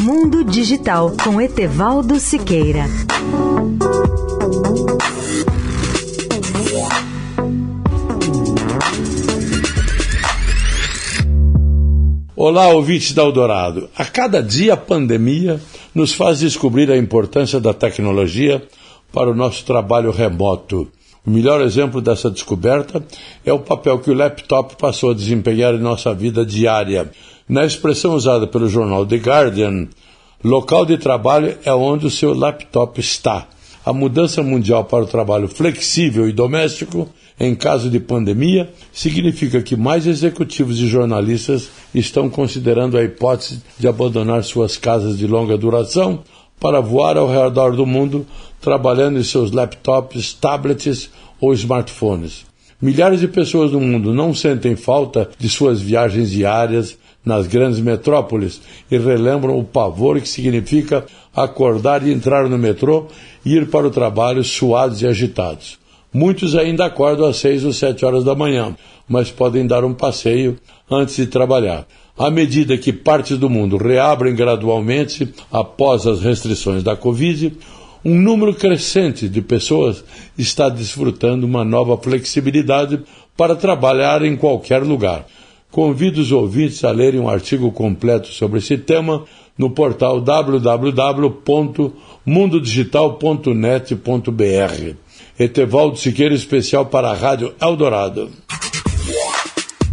Mundo Digital com Etevaldo Siqueira. Olá, ouvintes da Eldorado. A cada dia a pandemia nos faz descobrir a importância da tecnologia para o nosso trabalho remoto. O melhor exemplo dessa descoberta é o papel que o laptop passou a desempenhar em nossa vida diária. Na expressão usada pelo jornal The Guardian, local de trabalho é onde o seu laptop está. A mudança mundial para o trabalho flexível e doméstico, em caso de pandemia, significa que mais executivos e jornalistas estão considerando a hipótese de abandonar suas casas de longa duração para voar ao redor do mundo trabalhando em seus laptops, tablets ou smartphones. Milhares de pessoas no mundo não sentem falta de suas viagens diárias nas grandes metrópoles e relembram o pavor que significa acordar e entrar no metrô e ir para o trabalho suados e agitados. Muitos ainda acordam às seis ou sete horas da manhã, mas podem dar um passeio antes de trabalhar. À medida que partes do mundo reabrem gradualmente após as restrições da Covid, um número crescente de pessoas está desfrutando uma nova flexibilidade para trabalhar em qualquer lugar. Convido os ouvintes a lerem um artigo completo sobre esse tema no portal www.mundodigital.net.br. Etevaldo Siqueira, especial para a Rádio Eldorado.